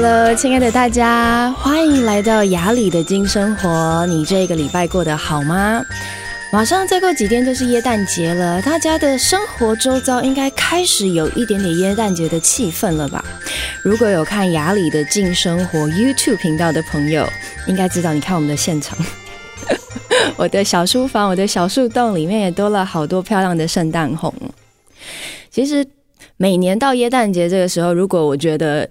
Hello，亲爱的大家，欢迎来到雅里的金生活。你这个礼拜过得好吗？马上再过几天就是耶诞节了，大家的生活周遭应该开始有一点点耶诞节的气氛了吧？如果有看雅里的金生活 YouTube 频道的朋友，应该知道，你看我们的现场，我的小书房，我的小树洞里面也多了好多漂亮的圣诞红。其实每年到耶诞节这个时候，如果我觉得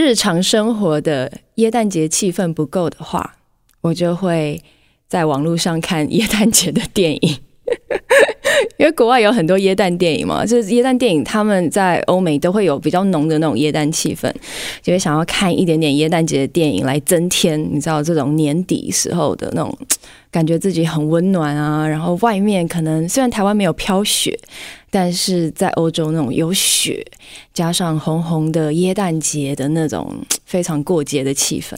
日常生活的耶诞节气氛不够的话，我就会在网络上看耶诞节的电影，因为国外有很多耶诞电影嘛，就是耶诞电影他们在欧美都会有比较浓的那种耶诞气氛，就会想要看一点点耶诞节的电影来增添，你知道这种年底时候的那种。感觉自己很温暖啊，然后外面可能虽然台湾没有飘雪，但是在欧洲那种有雪，加上红红的耶诞节的那种非常过节的气氛。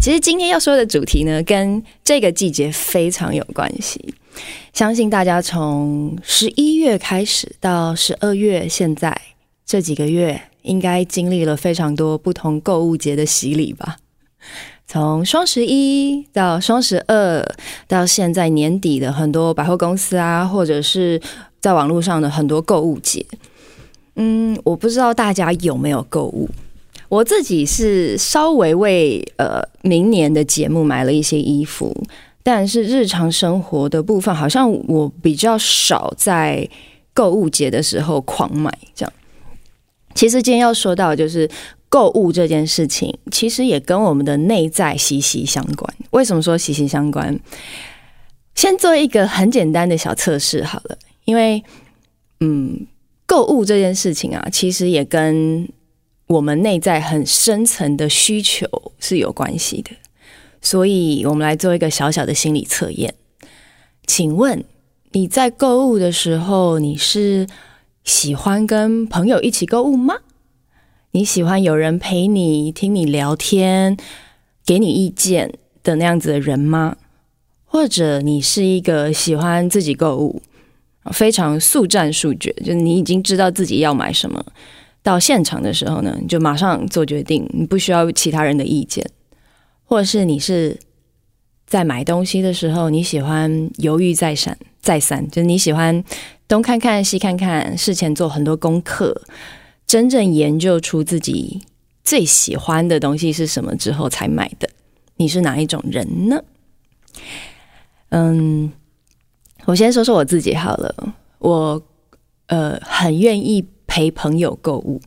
其实今天要说的主题呢，跟这个季节非常有关系。相信大家从十一月开始到十二月，现在这几个月，应该经历了非常多不同购物节的洗礼吧。从双十一到双十二，到现在年底的很多百货公司啊，或者是在网络上的很多购物节，嗯，我不知道大家有没有购物。我自己是稍微为呃明年的节目买了一些衣服，但是日常生活的部分，好像我比较少在购物节的时候狂买这样。其实今天要说到就是。购物这件事情，其实也跟我们的内在息息相关。为什么说息息相关？先做一个很简单的小测试好了，因为，嗯，购物这件事情啊，其实也跟我们内在很深层的需求是有关系的。所以，我们来做一个小小的心理测验。请问你在购物的时候，你是喜欢跟朋友一起购物吗？你喜欢有人陪你听你聊天，给你意见的那样子的人吗？或者你是一个喜欢自己购物，非常速战速决，就是你已经知道自己要买什么，到现场的时候呢，你就马上做决定，你不需要其他人的意见。或者是你是在买东西的时候，你喜欢犹豫再三，再三，就是你喜欢东看看西看看，事前做很多功课。真正研究出自己最喜欢的东西是什么之后才买的，你是哪一种人呢？嗯，我先说说我自己好了。我呃很愿意陪朋友购物，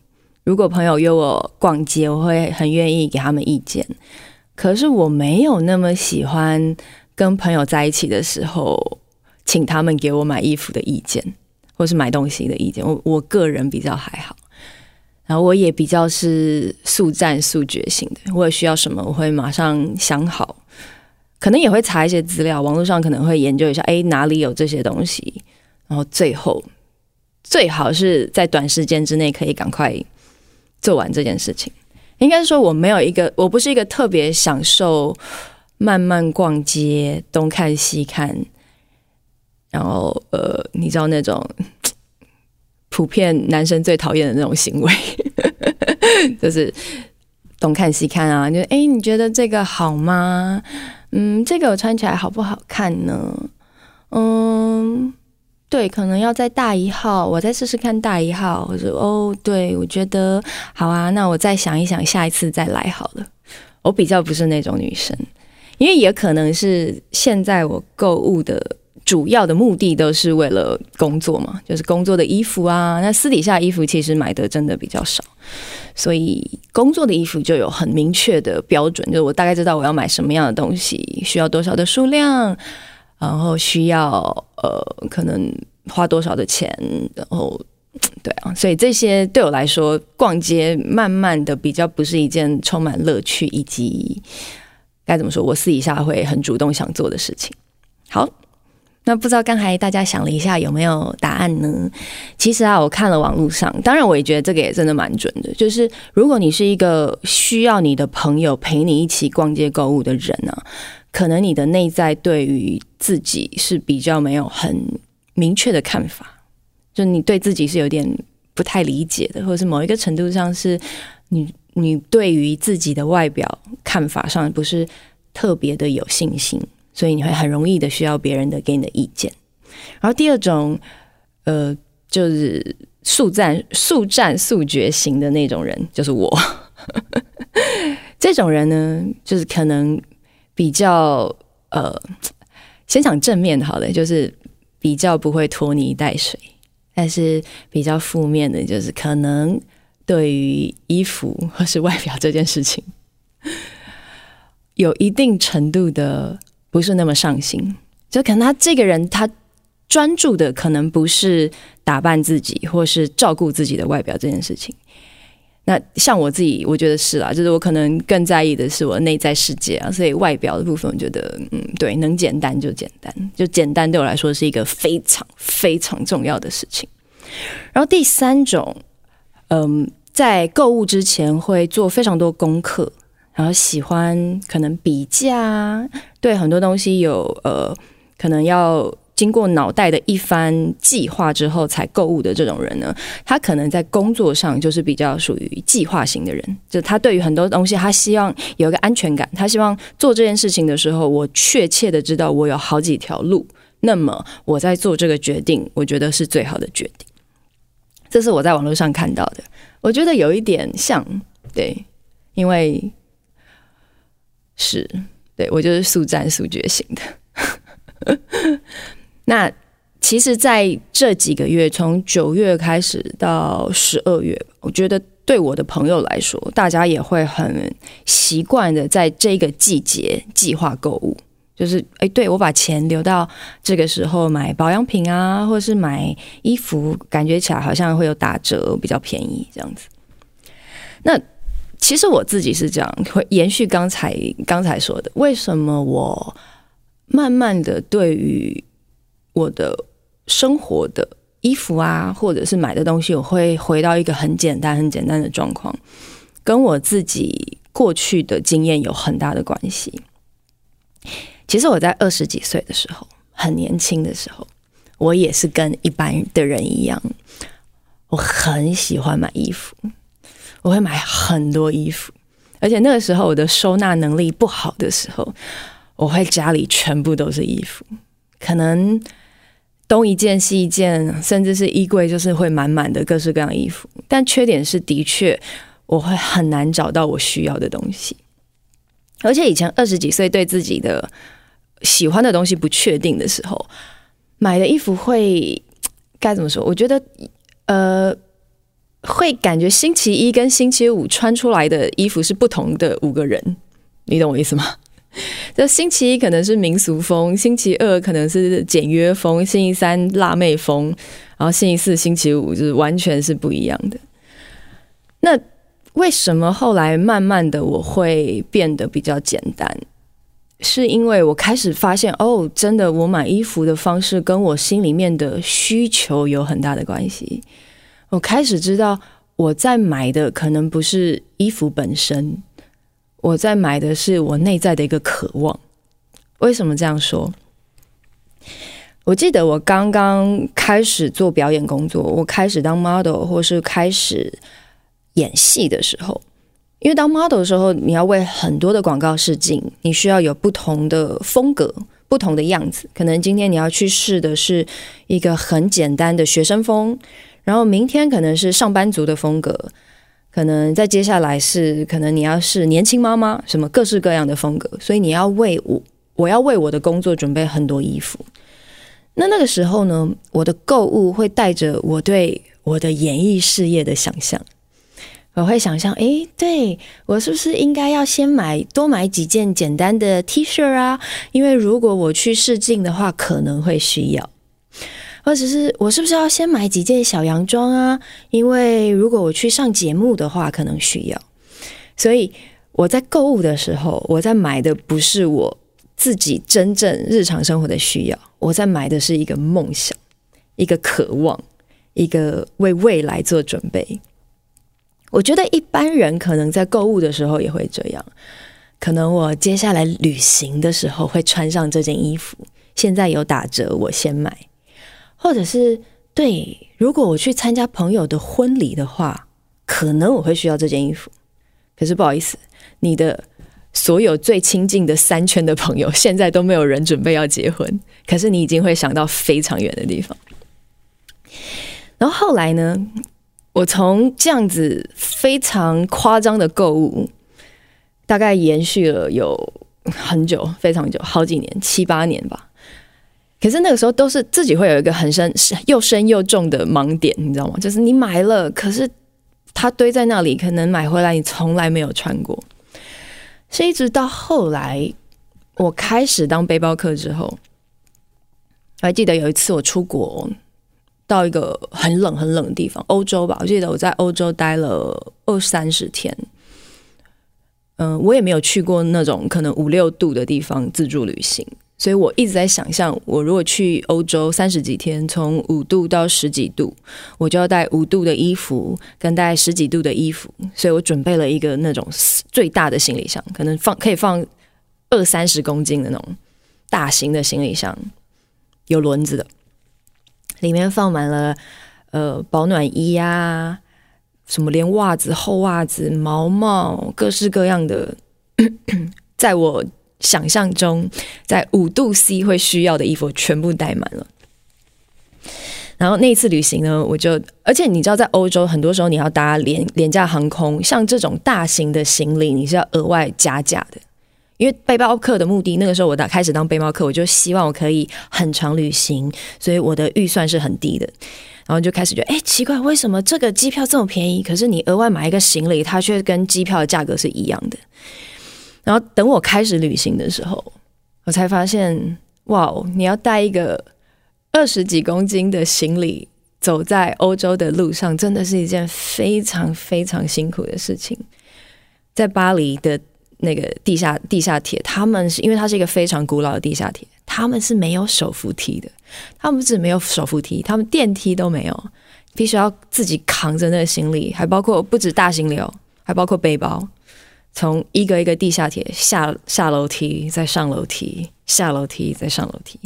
如果朋友约我逛街，我会很愿意给他们意见。可是我没有那么喜欢跟朋友在一起的时候，请他们给我买衣服的意见，或是买东西的意见。我我个人比较还好。然后我也比较是速战速决型的，我也需要什么，我会马上想好，可能也会查一些资料，网络上可能会研究一下，哎，哪里有这些东西，然后最后最好是在短时间之内可以赶快做完这件事情。应该说我没有一个，我不是一个特别享受慢慢逛街，东看西看，然后呃，你知道那种。普遍男生最讨厌的那种行为，就是东看西看啊，就哎、你觉得这个好吗？嗯，这个我穿起来好不好看呢？嗯，对，可能要再大一号，我再试试看大一号。或者哦，对，我觉得好啊，那我再想一想，下一次再来好了。我比较不是那种女生，因为也可能是现在我购物的。主要的目的都是为了工作嘛，就是工作的衣服啊。那私底下衣服其实买的真的比较少，所以工作的衣服就有很明确的标准，就是我大概知道我要买什么样的东西，需要多少的数量，然后需要呃可能花多少的钱，然后对啊，所以这些对我来说，逛街慢慢的比较不是一件充满乐趣以及该怎么说，我私底下会很主动想做的事情。好。那不知道刚才大家想了一下有没有答案呢？其实啊，我看了网络上，当然我也觉得这个也真的蛮准的。就是如果你是一个需要你的朋友陪你一起逛街购物的人呢、可能你的内在对于自己是比较没有很明确的看法，就你对自己是有点不太理解的，或者是某一个程度上是你你对于自己的外表看法上不是特别的有信心，所以你会很容易的需要别人的给你的意见。然后第二种，呃，就是速战速战速决型的那种人，就是我。这种人呢，就是可能比较呃，先讲正面的好了，就是比较不会拖泥带水，但是比较负面的，就是可能。对于衣服或是外表这件事情，有一定程度的不是那么上心，就可能他这个人他专注的可能不是打扮自己或是照顾自己的外表这件事情。那像我自己，我觉得是啦，就是我可能更在意的是我内在世界啊，所以外表的部分，我觉得嗯，对，能简单就简单，就简单对我来说是一个非常非常重要的事情。然后第三种。嗯，在购物之前会做非常多功课，然后喜欢可能比价，对很多东西有呃，可能要经过脑袋的一番计划之后才购物的这种人呢，他可能在工作上就是比较属于计划型的人，就他对于很多东西，他希望有一个安全感，他希望做这件事情的时候，我确切的知道我有好几条路，那么我在做这个决定，我觉得是最好的决定。这是我在网络上看到的，我觉得有一点像，对，因为是对我就是速战速决型的。那其实，在这几个月，从九月开始到十二月，我觉得对我的朋友来说，大家也会很习惯的在这个季节计划购物。就是哎，对，我把钱留到这个时候买保养品啊，或者是买衣服，感觉起来好像会有打折，比较便宜这样子。那其实我自己是这样，会延续刚才刚才说的，为什么我慢慢的对于我的生活的衣服啊，或者是买的东西，我会回到一个很简单、很简单的状况，跟我自己过去的经验有很大的关系。其实我在二十几岁的时候，很年轻的时候，我也是跟一般的人一样，我很喜欢买衣服，我会买很多衣服，而且那个时候我的收纳能力不好的时候，我会家里全部都是衣服，可能东一件西一件，甚至是衣柜就是会满满的各式各样衣服。但缺点是，的确我会很难找到我需要的东西。而且以前二十几岁对自己的喜欢的东西不确定的时候，买的衣服会该怎么说？我觉得呃，会感觉星期一跟星期五穿出来的衣服是不同的五个人，你懂我意思吗？就星期一可能是民俗风，星期二可能是简约风，星期三辣妹风，然后星期四、星期五就是完全是不一样的。那。为什么后来慢慢的我会变得比较简单？是因为我开始发现，哦，真的，我买衣服的方式跟我心里面的需求有很大的关系。我开始知道，我在买的可能不是衣服本身，我在买的是我内在的一个渴望。为什么这样说？我记得我刚刚开始做表演工作，我开始当 model，或是开始。演戏的时候，因为当 model 的时候，你要为很多的广告试镜，你需要有不同的风格、不同的样子。可能今天你要去试的是一个很简单的学生风，然后明天可能是上班族的风格，可能再接下来是可能你要是年轻妈妈，什么各式各样的风格。所以你要为我，我要为我的工作准备很多衣服。那那个时候呢，我的购物会带着我对我的演艺事业的想象。我会想象，诶，对，我是不是应该要先买多买几件简单的 T 恤啊？因为如果我去试镜的话，可能会需要。或者是我是不是要先买几件小洋装啊？因为如果我去上节目的话，可能需要。所以我在购物的时候，我在买的不是我自己真正日常生活的需要，我在买的是一个梦想，一个渴望，一个为未来做准备。我觉得一般人可能在购物的时候也会这样，可能我接下来旅行的时候会穿上这件衣服，现在有打折，我先买，或者是对，如果我去参加朋友的婚礼的话，可能我会需要这件衣服，可是不好意思，你的所有最亲近的三圈的朋友，现在都没有人准备要结婚，可是你已经会想到非常远的地方。然后后来呢，我从这样子非常夸张的购物，大概延续了有很久，非常久，好几年，七八年吧。可是那个时候都是自己会有一个很深、又深又重的盲点，你知道吗？就是你买了，可是它堆在那里，可能买回来你从来没有穿过。是一直到后来我开始当背包客之后，我还记得有一次我出国到一个很冷很冷的地方，欧洲吧。我记得我在欧洲待了二三十天。嗯，我也没有去过那种可能五六度的地方自助旅行。所以我一直在想象，我如果去欧洲三十几天，从五度到十几度，我就要带五度的衣服跟带十几度的衣服。所以我准备了一个那种最大的行李箱，可能放可以放二三十公斤的那种大型的行李箱，有轮子的，里面放满了呃保暖衣啊，什么连袜子、厚袜子、毛毛，各式各样的，在我。想象中，在五度 C 会需要的衣服全部带满了。然后那一次旅行呢，我就，而且你知道，在欧洲很多时候你要搭廉廉价航空，像这种大型的行李，你是要额外加价的。因为背包客的目的，那个时候我打开始当背包客，我就希望我可以很长旅行，所以我的预算是很低的。然后就开始觉得，哎，奇怪，为什么这个机票这么便宜，可是你额外买一个行李，它却跟机票的价格是一样的？然后等我开始旅行的时候，我才发现，哇哦，你要带一个二十几公斤的行李走在欧洲的路上，真的是一件非常非常辛苦的事情。在巴黎的那个地下地下铁，他们是因为它是一个非常古老的地下铁，他们是没有手扶梯的，他们不止没有手扶梯，他们电梯都没有，必须要自己扛着那个行李，还包括不止大行李哦，还包括背包。从一个一个地下铁下下楼梯，再上楼梯，下楼梯再上楼梯，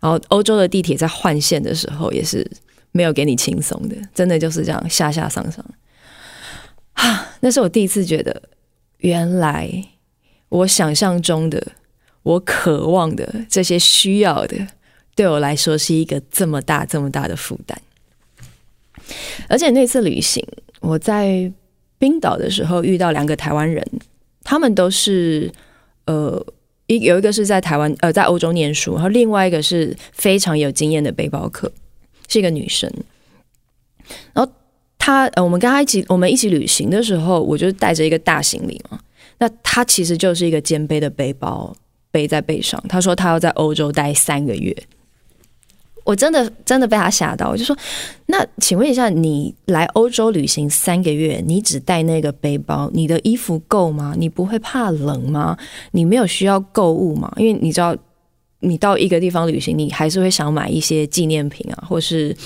然后欧洲的地铁在换线的时候也是没有给你轻松的，真的就是这样下下上上。啊，那是我第一次觉得，原来我想象中的、我渴望的这些需要的，对我来说是一个这么大、这么大的负担。而且那次旅行，我在。冰岛的时候遇到两个台湾人，他们都是呃一有一个是在台湾呃在欧洲念书，然后另外一个是非常有经验的背包客，是一个女生。然后她呃我们跟她一起我们一起旅行的时候，我就带着一个大行李嘛，那她其实就是一个肩背的背包背在背上。她说她要在欧洲待三个月。我真的真的被他吓到，我就说：“那请问一下，你来欧洲旅行三个月，你只带那个背包，你的衣服够吗？你不会怕冷吗？你没有需要购物吗？因为你知道，你到一个地方旅行，你还是会想买一些纪念品啊，或是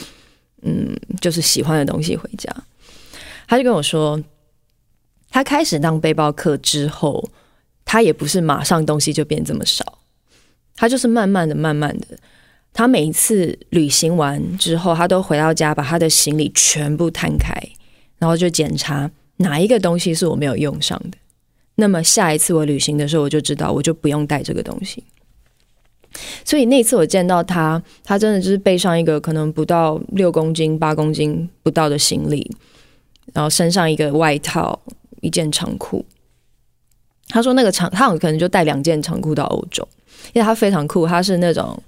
嗯，就是喜欢的东西回家。”他就跟我说，他开始当背包客之后，他也不是马上东西就变这么少，他就是慢慢的、慢慢的。他每一次旅行完之后，他都回到家，把他的行李全部摊开，然后就检查哪一个东西是我没有用上的。那么下一次我旅行的时候，我就知道我就不用带这个东西。所以那次我见到他，他真的就是背上一个可能不到六公斤、八公斤不到的行李，然后身上一个外套、一件长裤。他说那个长，他可能就带两件长裤到欧洲，因为他非常酷，他是那种。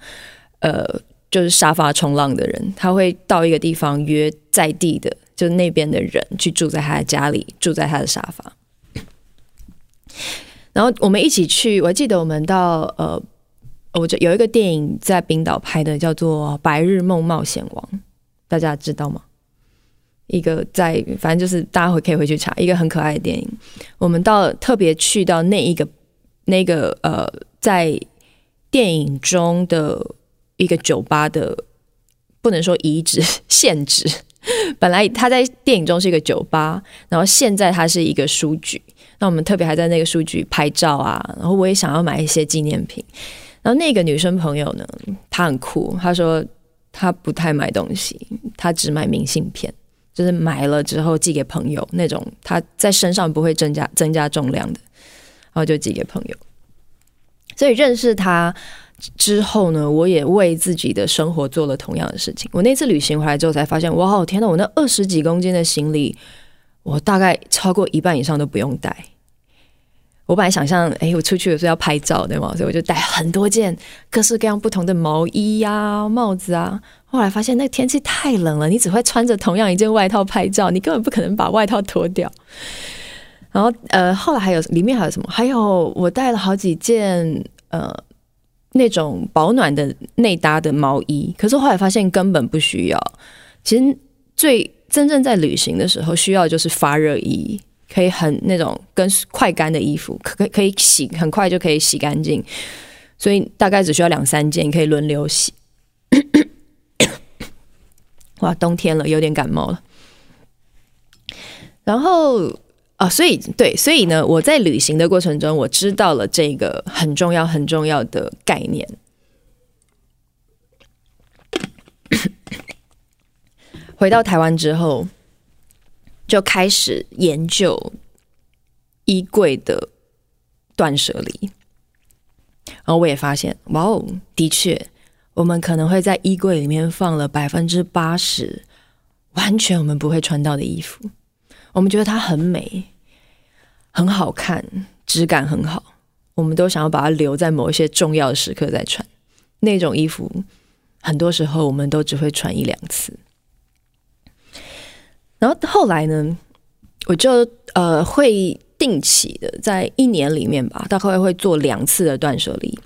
呃，就是沙发冲浪的人，他会到一个地方约在地的，就是那边的人去住在他的家里，住在他的沙发。然后我们一起去，我记得我们到呃，我就有一个电影在冰岛拍的，叫做《白日梦冒险王》，大家知道吗？一个在，反正就是大家会可以回去查，一个很可爱的电影。我们到特别去到那一个那个呃，在电影中的。一个酒吧的，不能说遗址，现址。本来他在电影中是一个酒吧，然后现在他是一个书局。那我们特别还在那个书局拍照啊，然后我也想要买一些纪念品。然后那个女生朋友呢，她很酷，她说她不太买东西，她只买明信片，就是买了之后寄给朋友那种，她在身上不会增加增加重量的，然后就寄给朋友。所以认识他之后呢，我也为自己的生活做了同样的事情。我那次旅行回来之后才发现，哇，天哪！我那二十几公斤的行李，我大概超过一半以上都不用带。我本来想象，哎，我出去的时候要拍照，对吗？所以我就带很多件各式各样不同的毛衣呀、帽子啊。后来发现那个天气太冷了，你只会穿着同样一件外套拍照，你根本不可能把外套脱掉。然后，呃，后来还有里面还有什么？还有我带了好几件呃那种保暖的内搭的毛衣，可是后来发现根本不需要。其实最真正在旅行的时候需要就是发热衣。可以很那种跟快干的衣服，可可以洗很快就可以洗干净，所以大概只需要两三件，可以轮流洗。哇，冬天了，有点感冒了。然后啊，所以对，所以呢，我在旅行的过程中，我知道了这个很重要、很重要的概念。回到台湾之后。就开始研究衣柜的断舍离，然后我也发现，哇哦，的确，我们可能会在衣柜里面放了百分之八十完全我们不会穿到的衣服，我们觉得它很美、很好看、质感很好，我们都想要把它留在某一些重要的时刻再穿。那种衣服，很多时候我们都只会穿一两次。然后后来呢，我就呃会定期的在一年里面吧，大概会做两次的断舍离。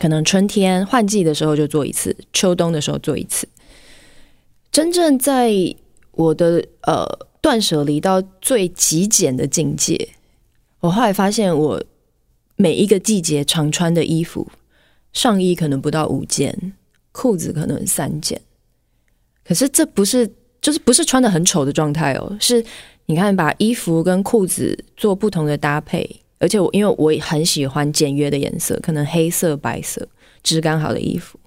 可能春天换季的时候就做一次，秋冬的时候做一次。真正在我的呃断舍离到最极简的境界，我后来发现，我每一个季节常穿的衣服，上衣可能不到五件，裤子可能三件。可是这不是。就是不是穿得很丑的状态哦，是你看把衣服跟裤子做不同的搭配，而且我因为我也很喜欢简约的颜色，可能黑色、白色，质感好的衣服，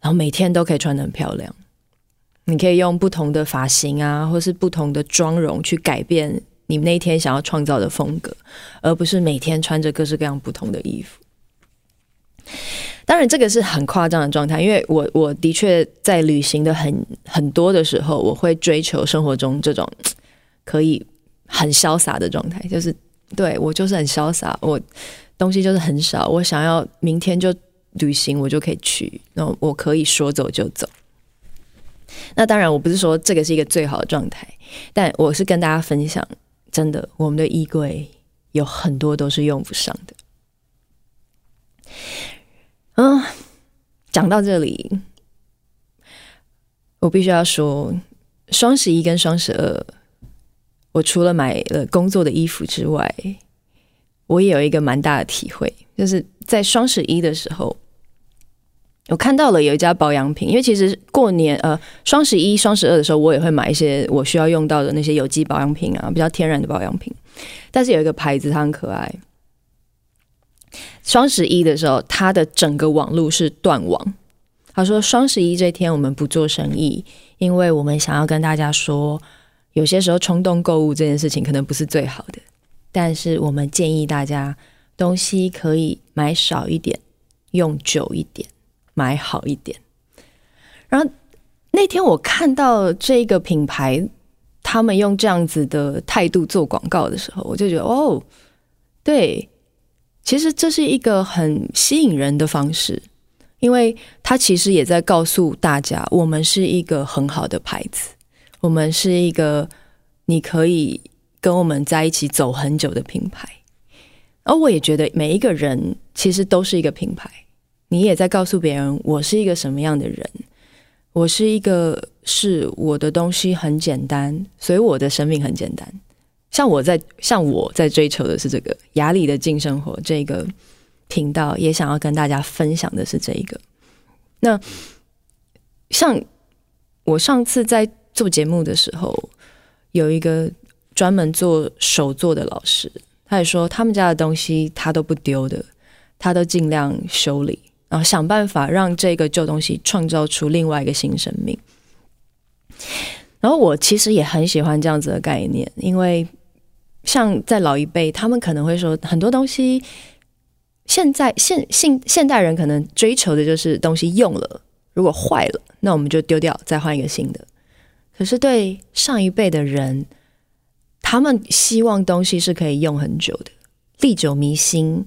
然后每天都可以穿得很漂亮。你可以用不同的发型啊，或是不同的妆容去改变你那一天想要创造的风格，而不是每天穿着各式各样不同的衣服。当然，这个是很夸张的状态，因为我我的确在旅行的很很多的时候，我会追求生活中这种可以很潇洒的状态，就是对我就是很潇洒，我东西就是很少，我想要明天就旅行，我就可以去，然后我可以说走就走。那当然，我不是说这个是一个最好的状态，但我是跟大家分享，真的，我们的衣柜有很多都是用不上的。嗯，讲到这里，我必须要说，双十一跟双十二，我除了买了工作的衣服之外，我也有一个蛮大的体会，就是在双十一的时候，我看到了有一家保养品，因为其实过年呃双十一、双十二的时候，我也会买一些我需要用到的那些有机保养品啊，比较天然的保养品，但是有一个牌子它很可爱。双十一的时候，它的整个网路是断网。他说：“双十一这天我们不做生意，因为我们想要跟大家说，有些时候冲动购物这件事情可能不是最好的，但是我们建议大家东西可以买少一点，用久一点，买好一点。”然后那天我看到这个品牌他们用这样子的态度做广告的时候，我就觉得哦，对。其实这是一个很吸引人的方式，因为它其实也在告诉大家，我们是一个很好的牌子，我们是一个你可以跟我们在一起走很久的品牌。而我也觉得每一个人其实都是一个品牌，你也在告诉别人，我是一个什么样的人，我是一个是我的东西很简单，所以我的生命很简单。像我在像我在追求的是这个雅里的净生活这个频道，也想要跟大家分享的是这一个。那像我上次在做节目的时候，有一个专门做手作的老师，他也说他们家的东西他都不丢的，他都尽量修理，然后想办法让这个旧东西创造出另外一个新生命。然后我其实也很喜欢这样子的概念，因为像在老一辈，他们可能会说很多东西，现在现现现代人可能追求的就是东西用了，如果坏了，那我们就丢掉，再换一个新的。可是对上一辈的人，他们希望东西是可以用很久的，历久弥新，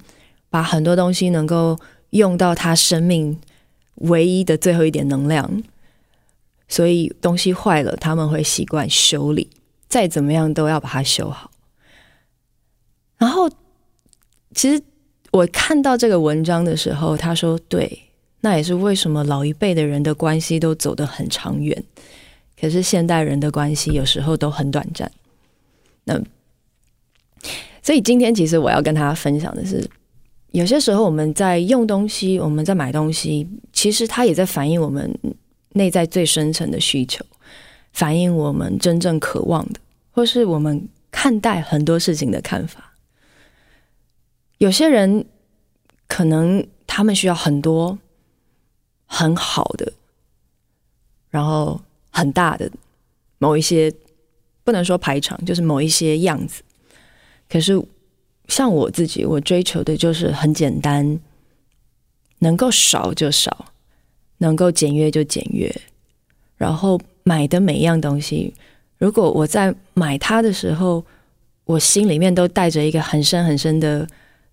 把很多东西能够用到他生命唯一的最后一点能量。所以东西坏了，他们会习惯修理，再怎么样都要把它修好。然后，其实我看到这个文章的时候，他说：“对，那也是为什么老一辈的人的关系都走得很长远，可是现代人的关系有时候都很短暂。”那，所以今天其实我要跟大家分享的是，有些时候我们在用东西，我们在买东西，其实它也在反映我们。内在最深层的需求，反映我们真正渴望的，或是我们看待很多事情的看法。有些人可能他们需要很多很好的，然后很大的某一些，不能说排场，就是某一些样子。可是像我自己，我追求的就是很简单，能够少就少。能够简约就简约，然后买的每一样东西，如果我在买它的时候，我心里面都带着一个很深很深的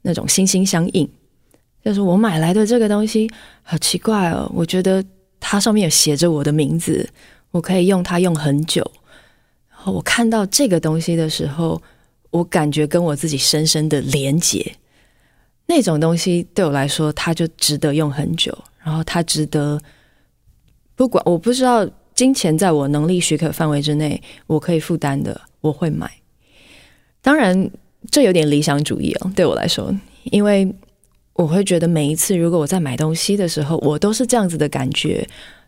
那种心心相印，就是我买来的这个东西好奇怪哦，我觉得它上面有写着我的名字，我可以用它用很久。然后我看到这个东西的时候，我感觉跟我自己深深的连结，那种东西对我来说，它就值得用很久。然后它值得，不管我不知道金钱在我能力许可范围之内，我可以负担的，我会买。当然，这有点理想主义哦，对我来说，因为我会觉得每一次如果我在买东西的时候，我都是这样子的感觉，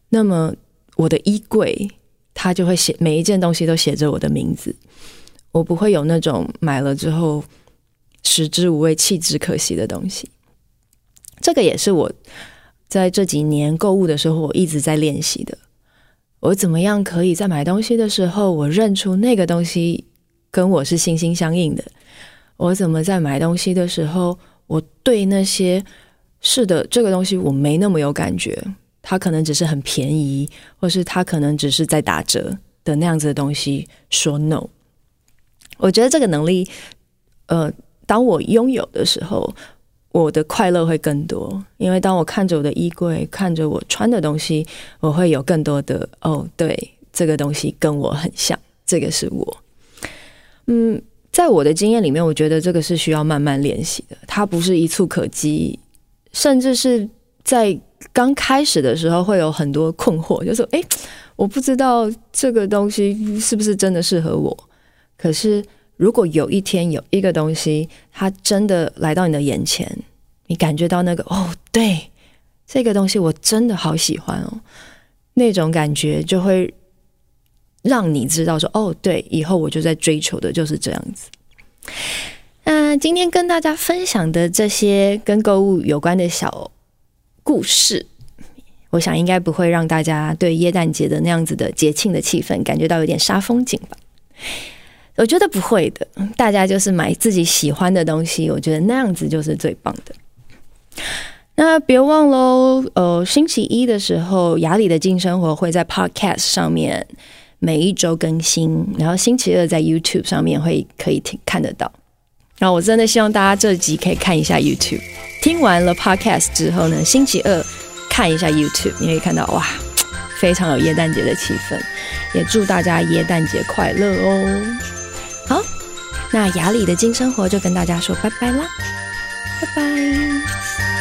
那么我的衣柜它就会写每一件东西都写着我的名字，我不会有那种买了之后食之无味弃之可惜的东西。这个也是我。在这几年购物的时候，我一直在练习的。我怎么样可以在买东西的时候，我认出那个东西跟我是心心相印的？我怎么在买东西的时候，我对那些是的这个东西我没那么有感觉，它可能只是很便宜，或是它可能只是在打折的那样子的东西说 no。我觉得这个能力，呃，当我拥有的时候。我的快乐会更多，因为当我看着我的衣柜，看着我穿的东西，我会有更多的哦，对，这个东西跟我很像，这个是我。嗯，在我的经验里面，我觉得这个是需要慢慢练习的，它不是一蹴可及，甚至是在刚开始的时候会有很多困惑，就是诶，我不知道这个东西是不是真的适合我，可是。如果有一天有一个东西，它真的来到你的眼前，你感觉到那个哦，对，这个东西我真的好喜欢哦，那种感觉就会让你知道说哦，对，以后我就在追求的就是这样子。那今天跟大家分享的这些跟购物有关的小故事，我想应该不会让大家对耶诞节的那样子的节庆的气氛感觉到有点杀风景吧。我觉得不会的，大家就是买自己喜欢的东西，我觉得那样子就是最棒的。那别忘喽，呃，星期一的时候，雅里的静生活会在 Podcast 上面每一周更新，然后星期二在 YouTube 上面会可以听看得到。然后我真的希望大家这集可以看一下 YouTube，听完了 Podcast 之后呢，星期二看一下 YouTube，你会看到哇，非常有耶诞节的气氛，也祝大家耶诞节快乐哦。好，那雅里的金生活就跟大家说拜拜啦，拜拜。